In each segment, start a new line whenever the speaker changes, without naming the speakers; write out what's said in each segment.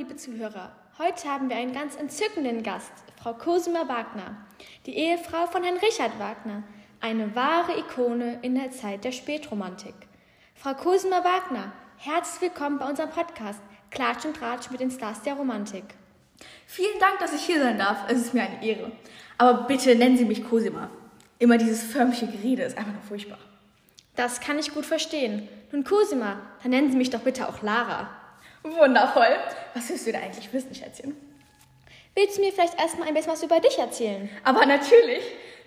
Liebe Zuhörer. Heute haben wir einen ganz entzückenden Gast, Frau Cosima Wagner, die Ehefrau von Herrn Richard Wagner, eine wahre Ikone in der Zeit der Spätromantik. Frau Cosima Wagner, herzlich willkommen bei unserem Podcast Klatsch und Tratsch mit den Stars der Romantik.
Vielen Dank, dass ich hier sein darf. Es ist mir eine Ehre. Aber bitte nennen Sie mich Cosima. Immer dieses förmliche Gerede ist einfach nur furchtbar.
Das kann ich gut verstehen. Nun, Cosima, dann nennen Sie mich doch bitte auch Lara.
Wundervoll. Was willst du denn eigentlich wissen, Schätzchen?
Willst du mir vielleicht erstmal ein bisschen was über dich erzählen?
Aber natürlich.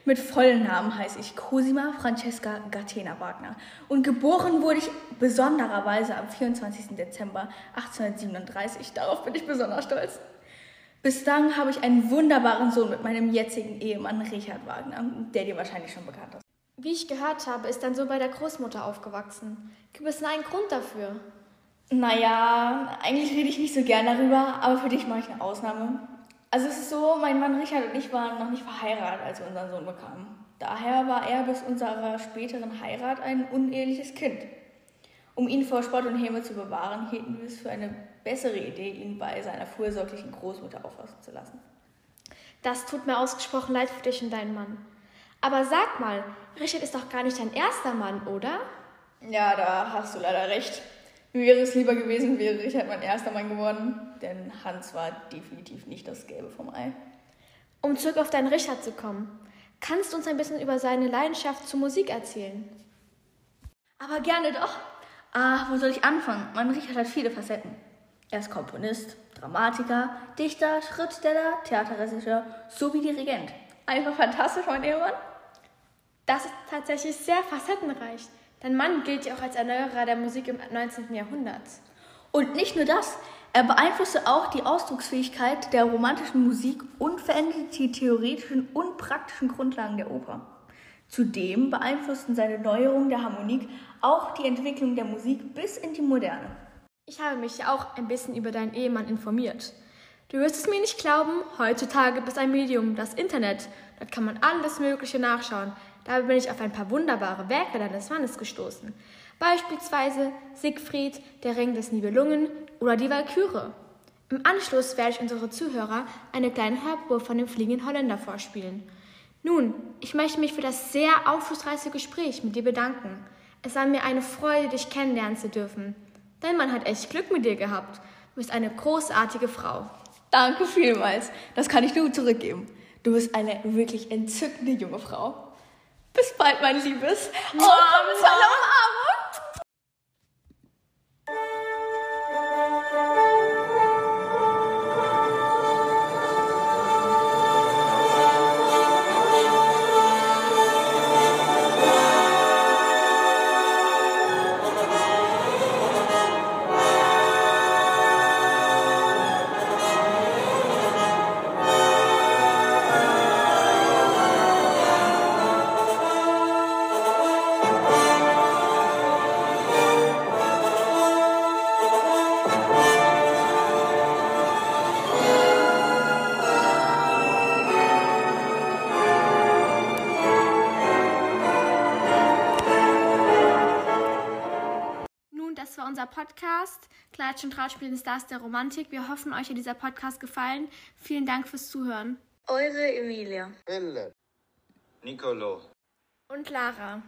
Mit vollen Namen heiße ich Cosima Francesca Gatena Wagner. Und geboren wurde ich besondererweise am 24. Dezember 1837. Darauf bin ich besonders stolz. Bislang habe ich einen wunderbaren Sohn mit meinem jetzigen Ehemann Richard Wagner, der dir wahrscheinlich schon bekannt ist.
Wie ich gehört habe, ist dein Sohn bei der Großmutter aufgewachsen. Gibt es denn einen Grund dafür?
Naja, eigentlich rede ich nicht so gern darüber, aber für dich mache ich eine Ausnahme. Also es ist so, mein Mann Richard und ich waren noch nicht verheiratet, als wir unseren Sohn bekamen. Daher war er bis unserer späteren Heirat ein uneheliches Kind. Um ihn vor Spott und Häme zu bewahren, hielten wir es für eine bessere Idee, ihn bei seiner fürsorglichen Großmutter aufwachsen zu lassen.
Das tut mir ausgesprochen leid für dich und deinen Mann. Aber sag mal, Richard ist doch gar nicht dein erster Mann, oder?
Ja, da hast du leider recht. Mir wäre es lieber gewesen, wäre Richard mein erster Mann geworden, denn Hans war definitiv nicht das Gelbe vom Ei.
Um zurück auf deinen Richard zu kommen, kannst du uns ein bisschen über seine Leidenschaft zur Musik erzählen?
Aber gerne doch. Ah, wo soll ich anfangen? Mein Richard hat viele Facetten. Er ist Komponist, Dramatiker, Dichter, Schriftsteller, Theaterregisseur sowie Dirigent. Einfach fantastisch, mein Ehemann.
Das ist tatsächlich sehr facettenreich. Dein Mann gilt ja auch als Erneuerer der Musik im 19. Jahrhundert.
Und nicht nur das, er beeinflusste auch die Ausdrucksfähigkeit der romantischen Musik und veränderte die theoretischen und praktischen Grundlagen der Oper. Zudem beeinflussten seine Neuerungen der Harmonik auch die Entwicklung der Musik bis in die Moderne.
Ich habe mich ja auch ein bisschen über deinen Ehemann informiert. Du wirst es mir nicht glauben, heutzutage bist ein Medium, das Internet. Dort kann man alles Mögliche nachschauen. Dabei bin ich auf ein paar wunderbare Werke deines Mannes gestoßen. Beispielsweise Siegfried, der Ring des Nibelungen oder die Walküre. Im Anschluss werde ich unsere Zuhörer eine kleine Hörprobe von dem fliegenden Holländer vorspielen. Nun, ich möchte mich für das sehr aufschlussreiche Gespräch mit dir bedanken. Es war mir eine Freude, dich kennenlernen zu dürfen. Dein Mann hat echt Glück mit dir gehabt. Du bist eine großartige Frau.
Danke vielmals. Das kann ich nur zurückgeben. Du bist eine wirklich entzückende junge Frau. Bald, mein Liebes. Und zu einer Umarmung.
War unser Podcast. Klatsch und Tratsch den Stars der Romantik. Wir hoffen, euch hat dieser Podcast gefallen. Vielen Dank fürs Zuhören.
Eure Emilia.
Elle. Nicolo.
Und Lara.